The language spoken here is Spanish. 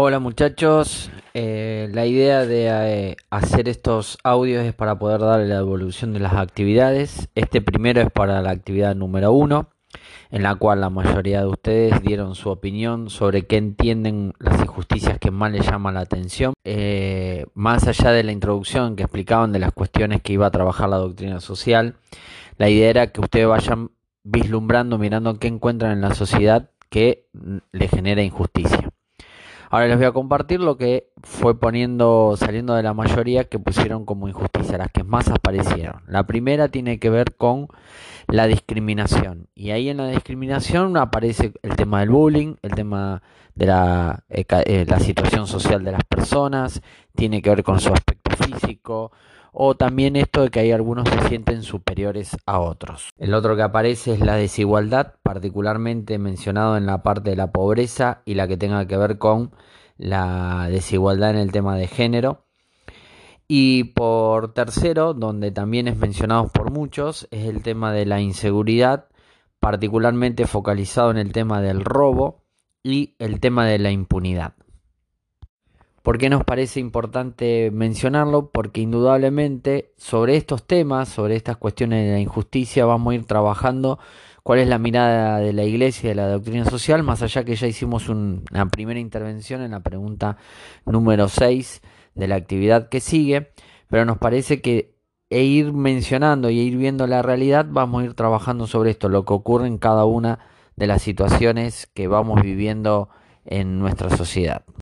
Hola muchachos, Eh, la idea de eh, hacer estos audios es para poder darle la evolución de las actividades. Este primero es para la actividad número uno, en la cual la mayoría de ustedes dieron su opinión sobre qué entienden las injusticias que más les llaman la atención. Eh, más allá de la introducción que explicaban de las cuestiones que iba a trabajar la doctrina social, la idea era que ustedes vayan vislumbrando, mirando qué encuentran en la sociedad que le genera injusticia. Ahora les voy a compartir lo que fue poniendo, saliendo de la mayoría que pusieron como injusticia, las que más aparecieron. La primera tiene que ver con la discriminación. Y ahí en la discriminación aparece el tema del bullying, el tema de la, eh, eh, la situación social de las personas, tiene que ver con su aspecto físico, o también esto de que hay algunos que se sienten superiores a otros. El otro que aparece es la desigualdad, particularmente mencionado en la parte de la pobreza y la que tenga que ver con la desigualdad en el tema de género. Y por tercero, donde también es mencionado por muchos, es el tema de la inseguridad, particularmente focalizado en el tema del robo y el tema de la impunidad. ¿Por qué nos parece importante mencionarlo? Porque indudablemente sobre estos temas, sobre estas cuestiones de la injusticia, vamos a ir trabajando cuál es la mirada de la iglesia de la doctrina social, más allá que ya hicimos una primera intervención en la pregunta número 6 de la actividad que sigue, pero nos parece que e ir mencionando y ir viendo la realidad, vamos a ir trabajando sobre esto, lo que ocurre en cada una de las situaciones que vamos viviendo en nuestra sociedad.